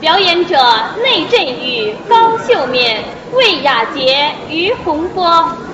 表演者内振宇、高秀敏、魏雅洁、于洪波。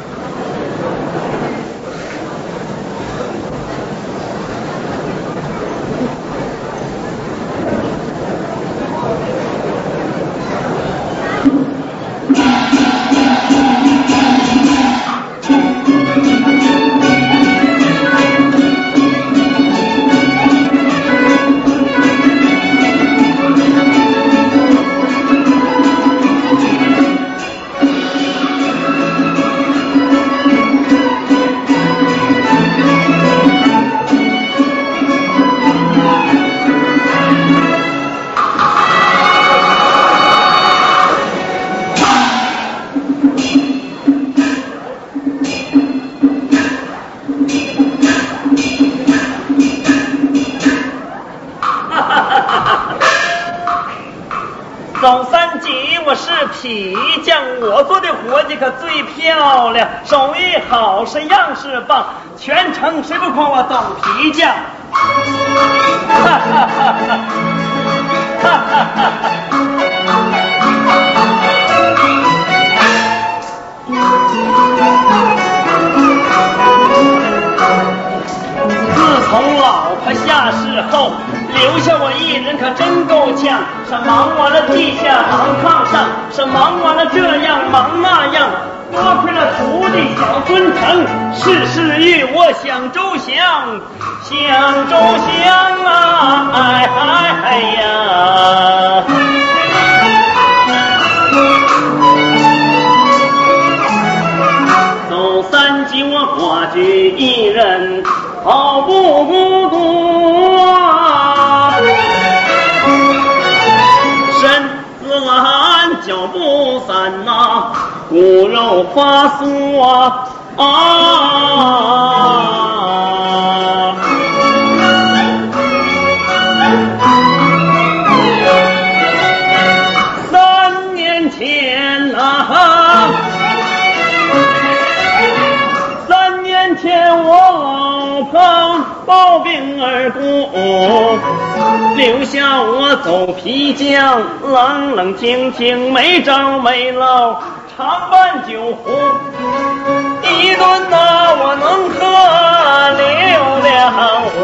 是忙完了地下忙炕上，是忙完了这样忙那样，多亏了徒弟小尊成，事事与我想周详，想周详啊，哎哎呀！走三级我寡居一人，好不孤独骨肉发酥啊啊！三年前啊，三年前我老婆暴病而故。留下我走皮匠，冷冷清清，没招没落，常伴酒壶。一顿呐我能喝六两我，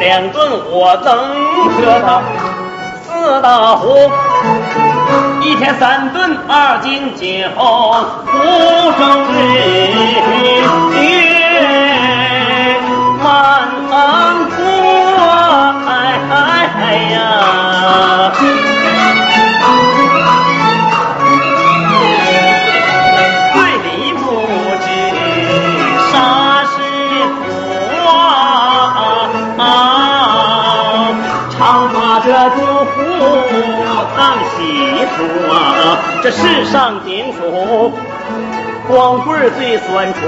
两顿我能喝到四大壶。一天三顿二斤酒，壶中月满壶。哎呀！这世上顶苦。光棍最酸楚，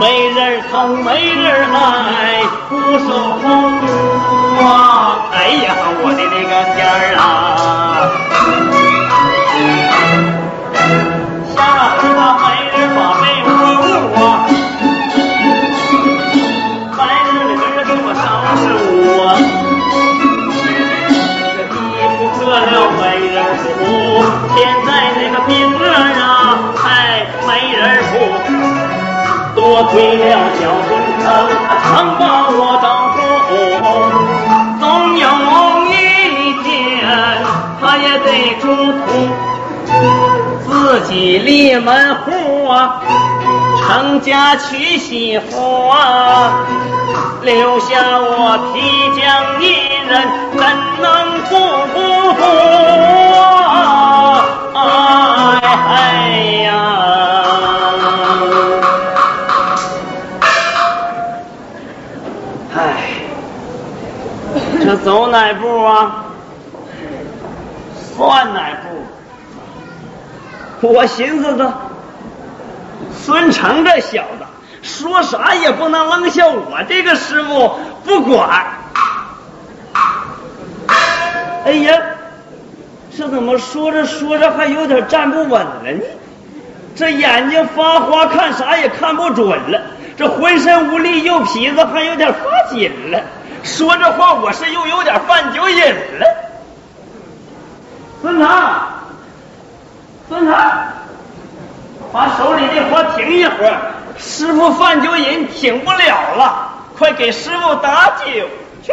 没人疼，没人爱，不受风啊！哎呀，我的那个天啊！扶，多亏了小孙成，曾把我照顾。总有一天，他也得出土，自己立门户啊，成家娶媳妇啊，留下我皮匠一人，怎能不辜负啊？哎呀！走哪步啊？算哪步？我寻思着，孙成这小子说啥也不能扔下我这个师傅不管。哎呀，这怎么说着说着还有点站不稳了呢？这眼睛发花，看啥也看不准了。这浑身无力，右皮子还有点发紧了。说这话我是又有点犯酒瘾了。孙堂，孙堂，把手里的活停一会儿，师傅犯酒瘾挺不了了，快给师傅打酒去。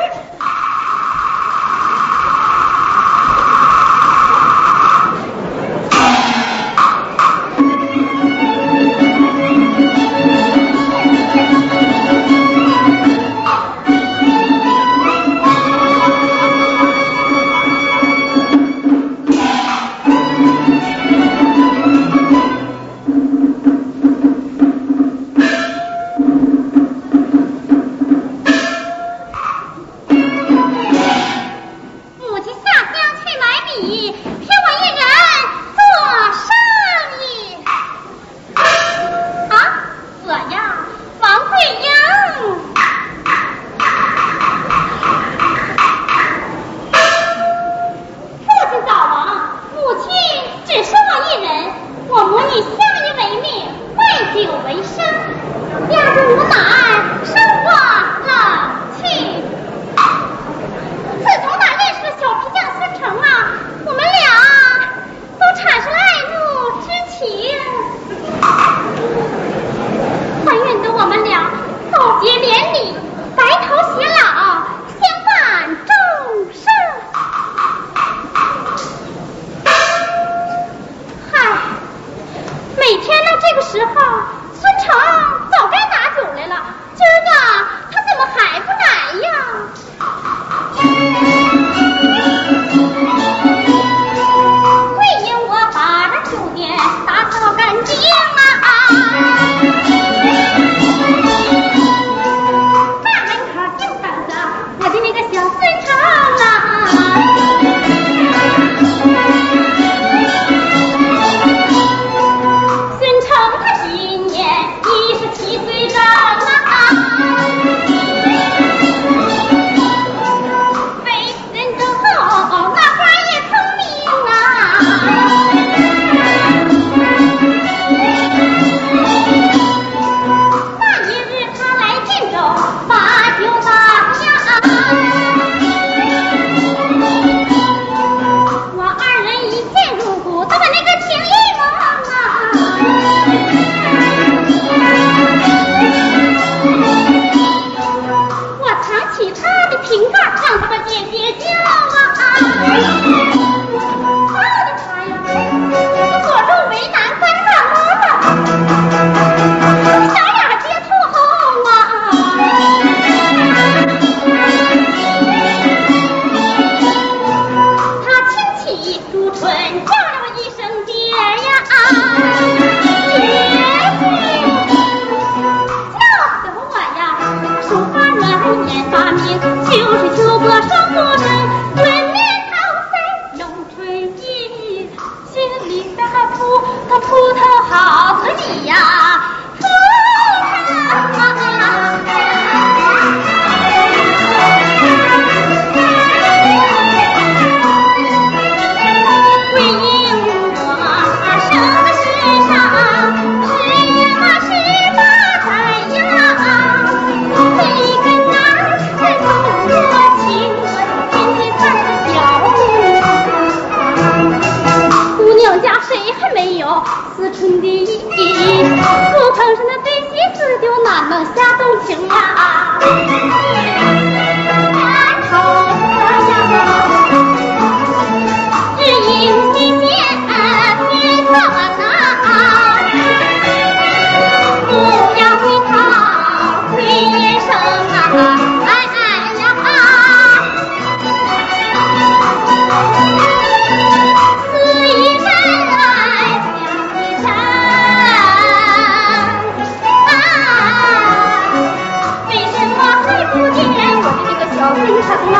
疼啊！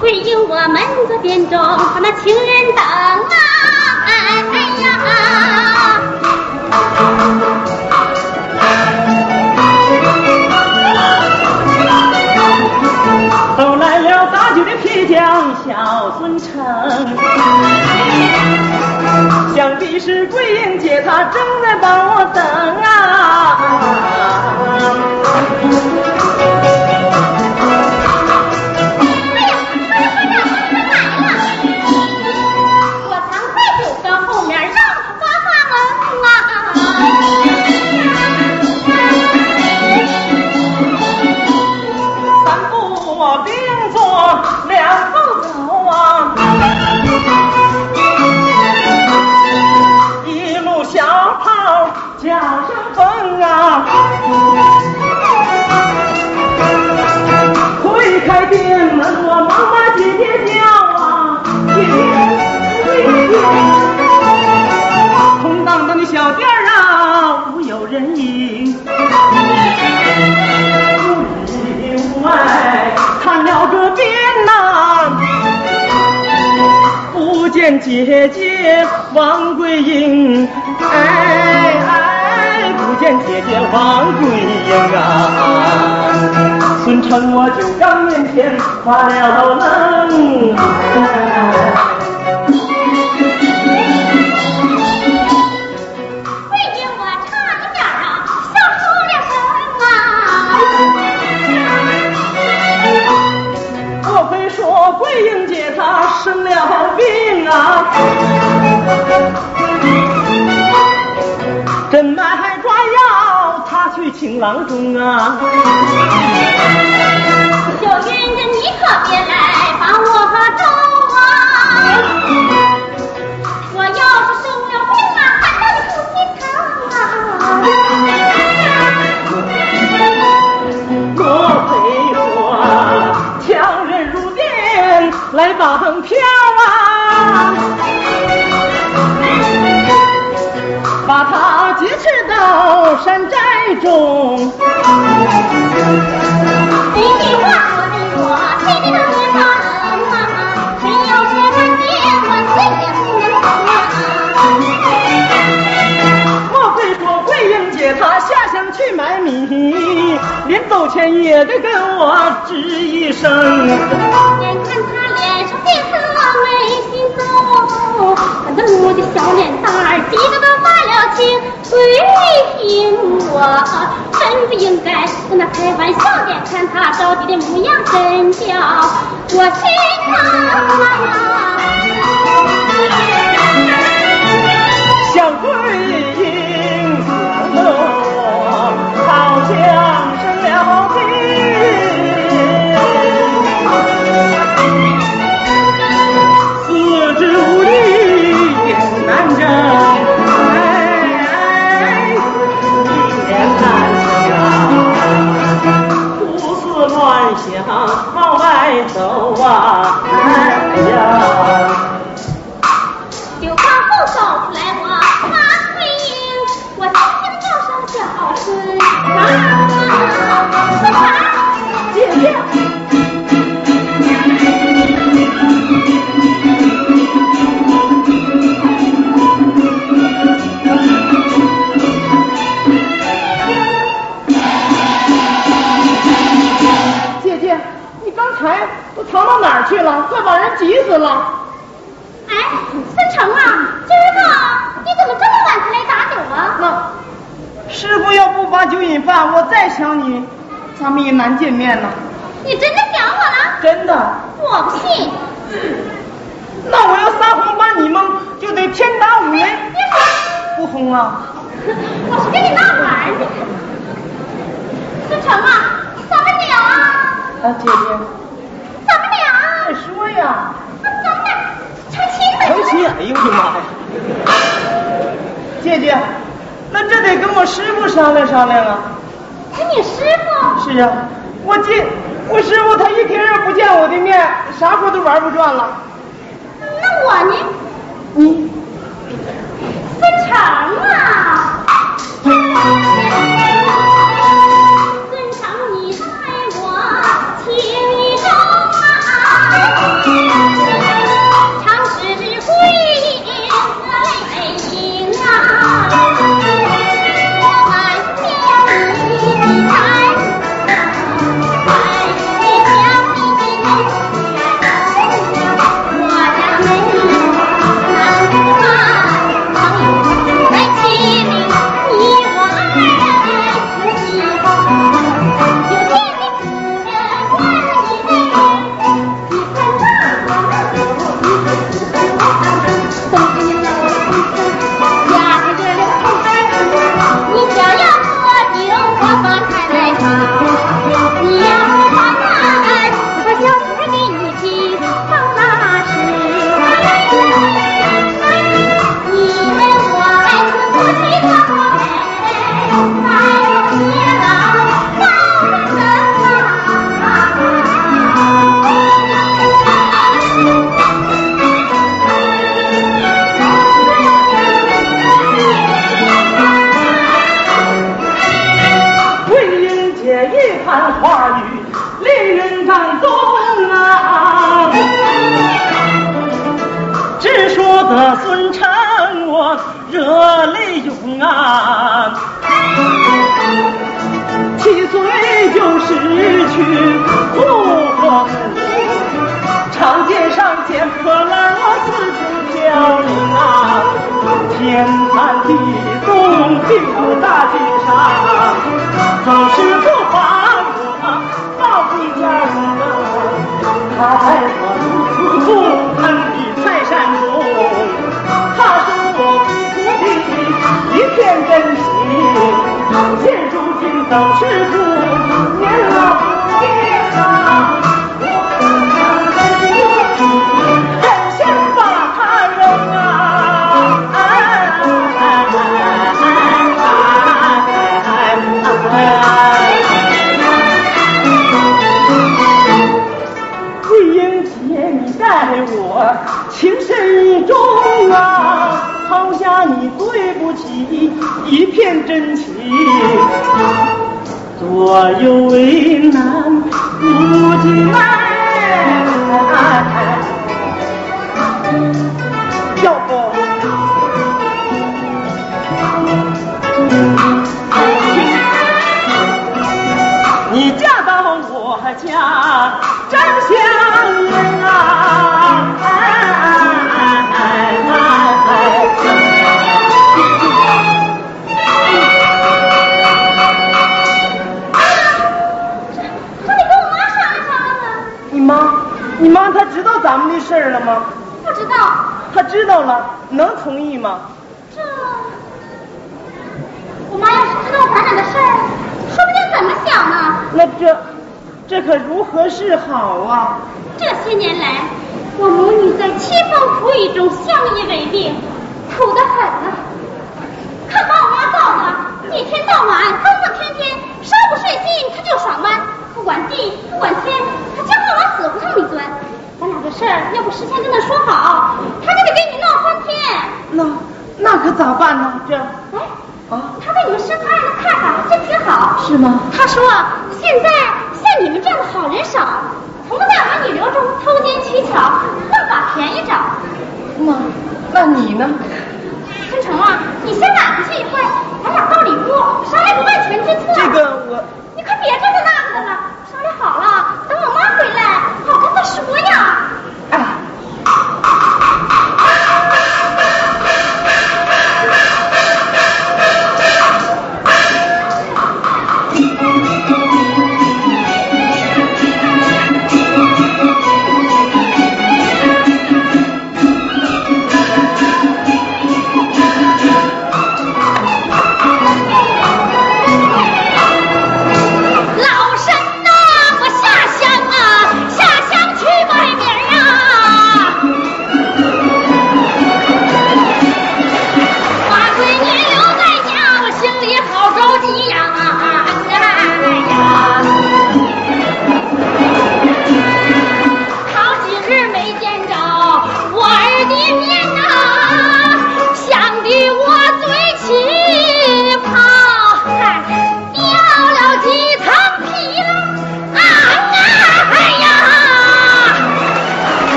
会有我们的殿中把那情人等啊！哎呀！都来了大酒的皮匠小孙成。是桂英姐，她正在帮我等啊。屋里屋外看了个遍呐，不见姐姐王桂英，哎哎，不见姐姐王桂英啊！孙成我就刚面前发了愣。真买抓药，他去请郎中啊！小云子，你可别来中。你的话说的我心里头也发冷啊！谁要说他结婚，谁也不能啊！莫非说桂英姐她下乡去买米，临走前也得跟我吱一声。眼看他脸上变色动，那我的小脸蛋儿低着都发了青。对听我，真不应该跟他开玩笑的。看他着急的模样，真叫我心疼啊！小桂英，死了我，好像往外走啊！哎呀，到哪儿去了？快把人急死了！哎，孙成啊，今儿个你怎么这么晚才来打酒啊？那师傅要不把酒引饭，我再想你，咱们也难见面呢。你真的想我了？真的。我不信。那我要撒谎把你蒙，就得天打五雷。不哄啊！我是跟你闹玩呢。孙成啊，咱们俩。啊，姐姐。说呀，成亲成亲！哎呦我的妈呀！姐姐，那这得跟我师傅商量商量啊。跟你师傅？是啊，我今我师傅他一天要不见我的面，啥活都玩不转了。那我呢？你分成啊！满地冻，屁股大地上，总是不把我抱回家啊！他在我祖父盆地菜山中，他说我祖父的一片真情，现如今都是父年老不见啊，一片真情，左右为难不进你妈，你妈她知道咱们的事儿了吗？不知道，她知道了，能同意吗？这我妈要是知道咱俩的事儿，说不定怎么想呢？那这，这可如何是好啊？这些年来，我母女在凄风苦雨中相依为命，苦得很啊！看把我妈造的，一天到晚疯疯癫癫，稍不顺心她就耍弯，不管地不管天，死不让你钻。咱俩这事儿要不事先跟他说好，他就得跟你闹翻天。那那可咋办呢？这哎，啊，他对你们师傅二人的看法还真挺好。是吗？他说：“现在像你们这样的好人少，从不在儿女流中偷奸取巧，乱把便宜找。那那你呢？春成啊，你先揽回去一回，咱俩到里屋商量个万全之策。这个我你可别这个那个的了，商量好了，等我妈回来，姑娘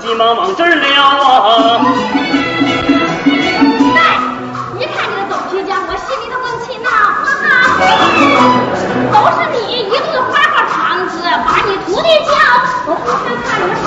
急忙往这儿撩啊。一看这个狗皮匠我心里头更气闹哈哈都是你一顿花花肠子把你徒弟教我不害怕你们说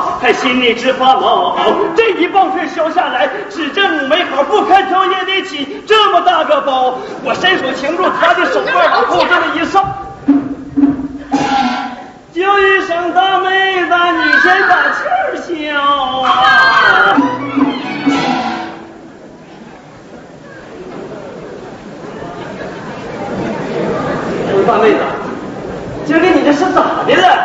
还心里直发毛这一棒槌削下来指着五门口不开挑也得起这么大个包。我伸手擒住他的手腕往后这么一上叫一声大妹子你先把气消啊。大妹子今儿个你这是咋的了？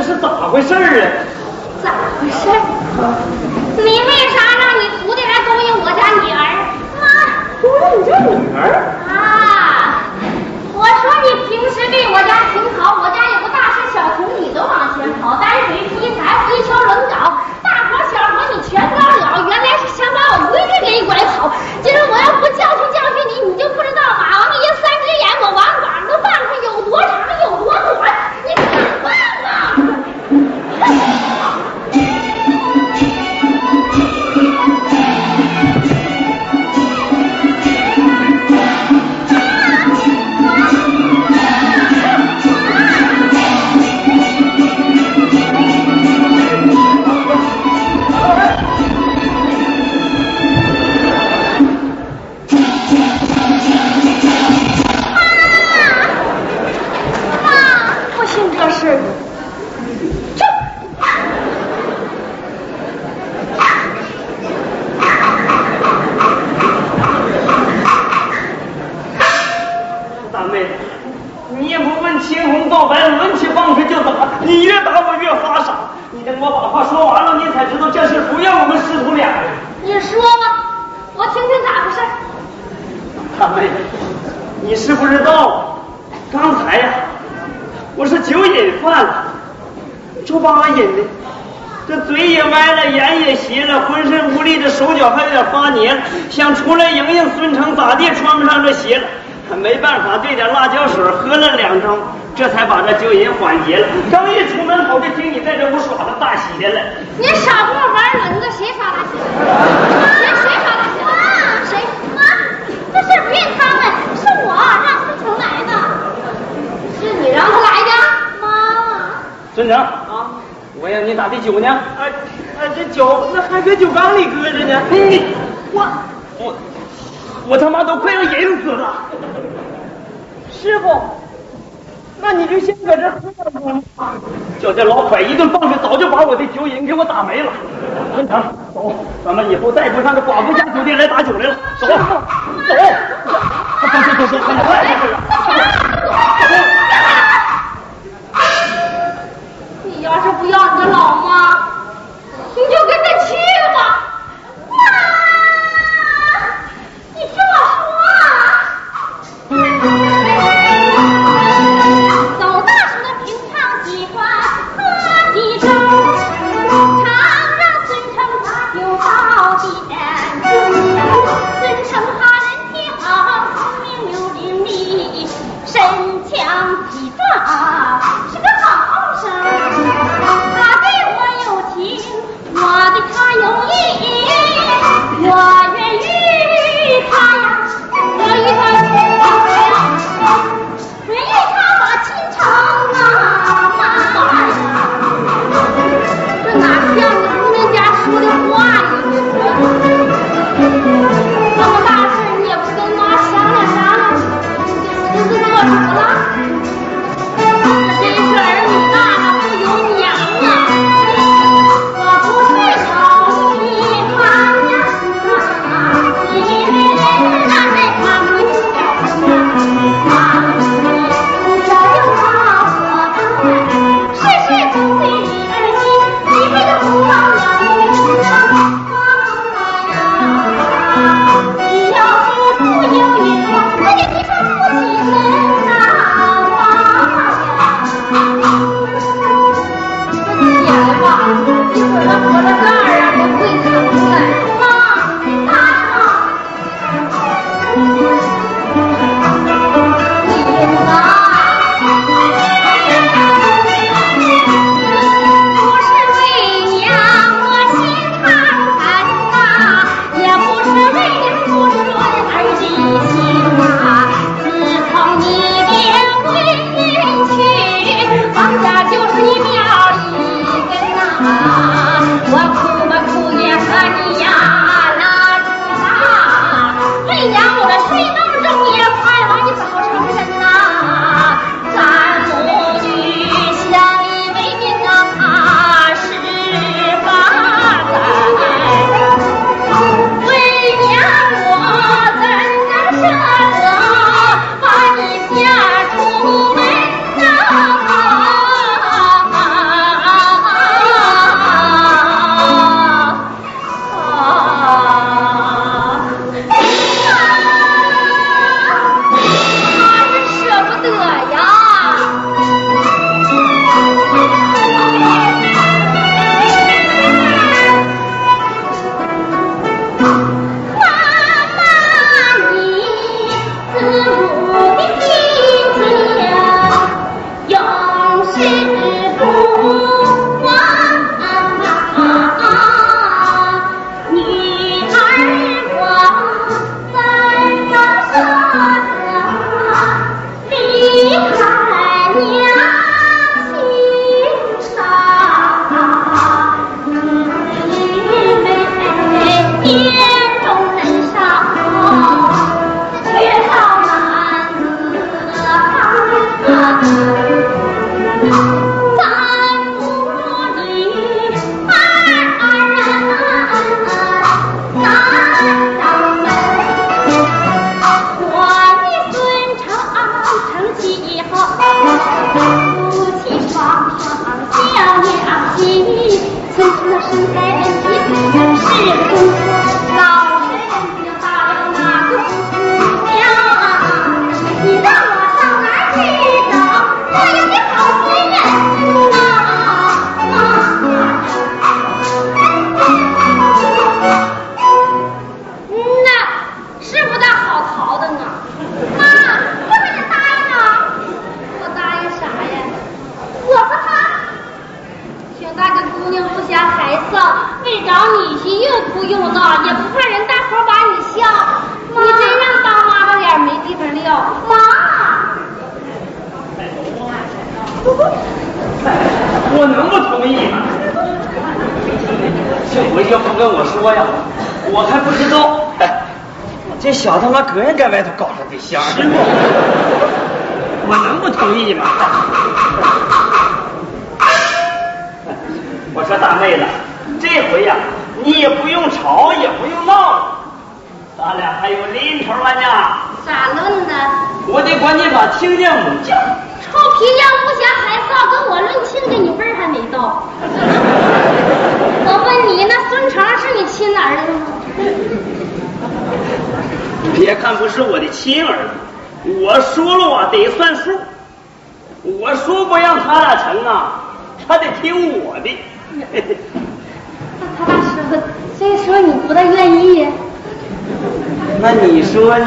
这是咋回事啊？咋回事啊？你为啥让你徒弟来勾引我家女儿？妈。勾引你家女儿？啊。我说你平时对我家挺好我家有个大事小情你都往前跑担水劈柴回敲冷镐大活小活你全包了原来是想把我闺女给你拐跑今儿我要不叫这把我瘾的，这嘴也歪了，眼也斜了，浑身无力，这手脚还有点发黏，想出来迎迎孙成，咋地穿不上这鞋了。没办法，兑点辣椒水喝了两盅，这才把这酒瘾缓解了。刚一出门口，就听你在这屋耍着大喜的了。你少给我玩轮子，谁耍大喜？谁谁耍大喜？妈，谁？妈，这事不怨他们，是我让孙成来的。是你让他来的？妈。孙成，我让你打的酒呢？哎哎，这酒那还搁酒缸里搁着呢。你我我我他妈都快要饮死了。师傅，那你就先搁这喝吧。叫这老蒯一顿棒子，早就把我的酒瘾给我打没了。文成，走，咱们以后再不上这寡妇家酒店来打酒来了。走，走，走，走，走，走，快点，快点！你要是不要你的老妈，你就跟他去吧。不用的，也不怕人大伙把你笑。你真让当妈的脸没地方撂，妈。我能不同意吗？这回要不跟我说呀，我还不知道。哎，这小他妈个人在外头搞上对象。师傅，我能不同意吗？我说大妹子，这回呀，你也不用吵，也不用闹，咱俩还有零头了呢。咋论呢？我得管你把亲家母叫。臭皮匠不嫌还臊，跟我论亲家，你辈儿还没到。我问你，那孙成是你亲儿子吗？别看不是我的亲儿子，我说了我得算数。我说不让他俩成啊，他得听我的。那他俩说，你不大愿意。那你说呢？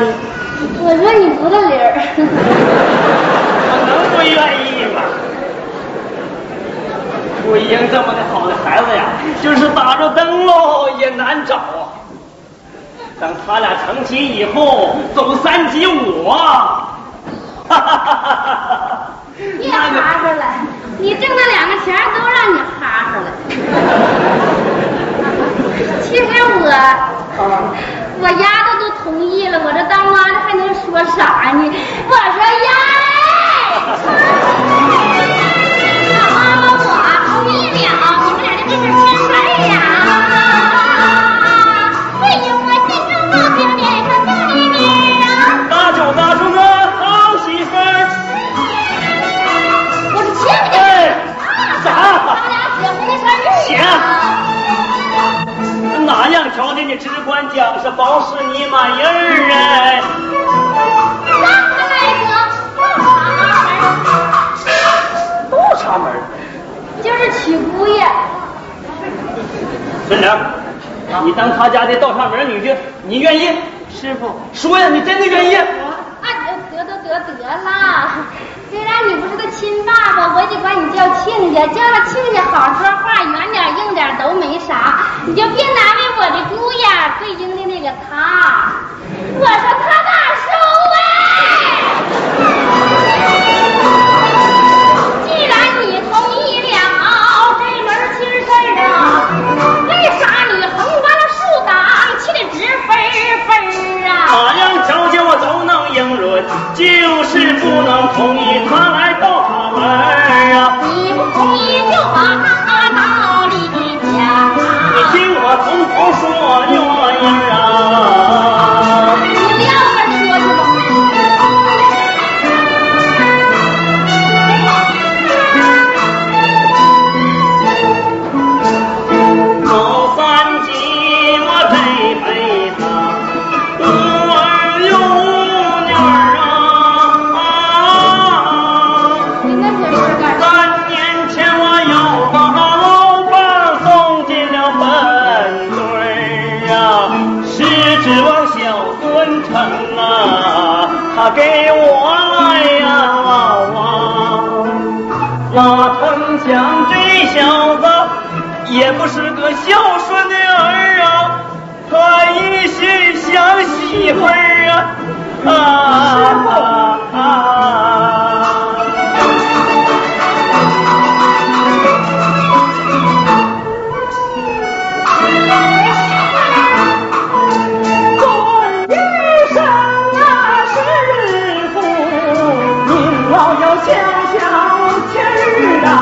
我说你不大理儿。我能不愿意吗？桂英这么的好的孩子呀，就是打着灯笼也难找啊。等他俩成亲以后，走三级舞啊！哈哈哈哈哈！别哈哈了，你挣那两个钱都让你哈哈了。其实我，我丫头都同意了，我这当妈的还能说啥呢？我说丫。那妈妈，我同意了，你们俩就这门亲事呀。管讲，是保是你满意儿哎。大门就是娶姑爷。孙成，你当他家的倒插门女婿，你愿意？师傅，说呀，你真的愿意？啊，得得得得得啦！虽然你不是个亲爸爸，我得管你叫亲家，叫了亲家好说话，圆点硬点都没啥，你就别难为我的姑爷北京的那个他。我说他大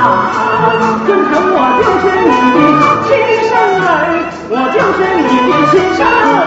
我就是你的亲生儿，我就是你的亲生儿。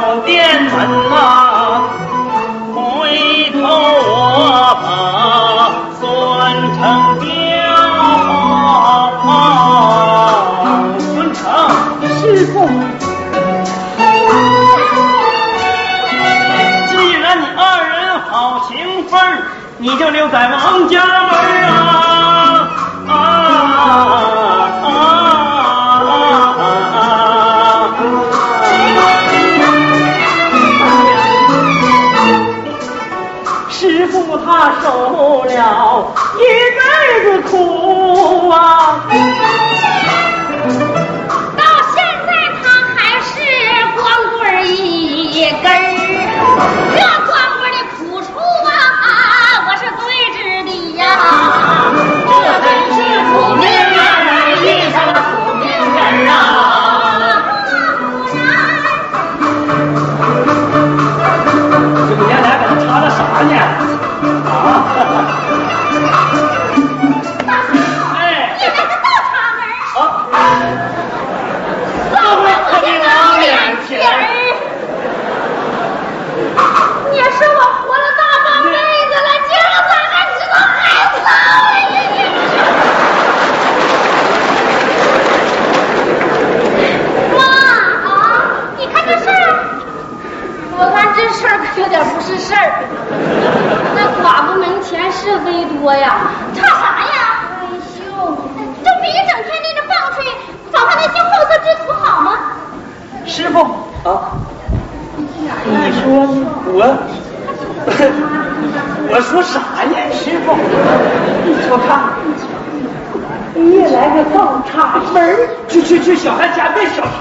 老店门呐，回头我把孙成彪换，孙成师傅，既然你二人好情分，你就留在王家门。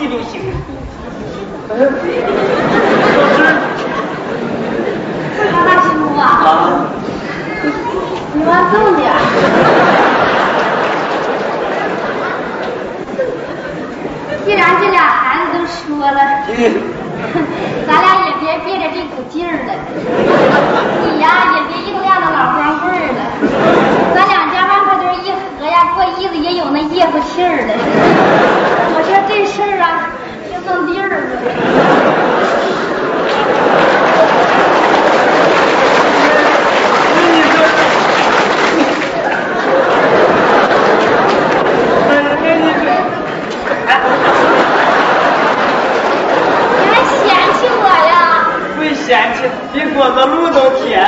следующих. 比比果子露都甜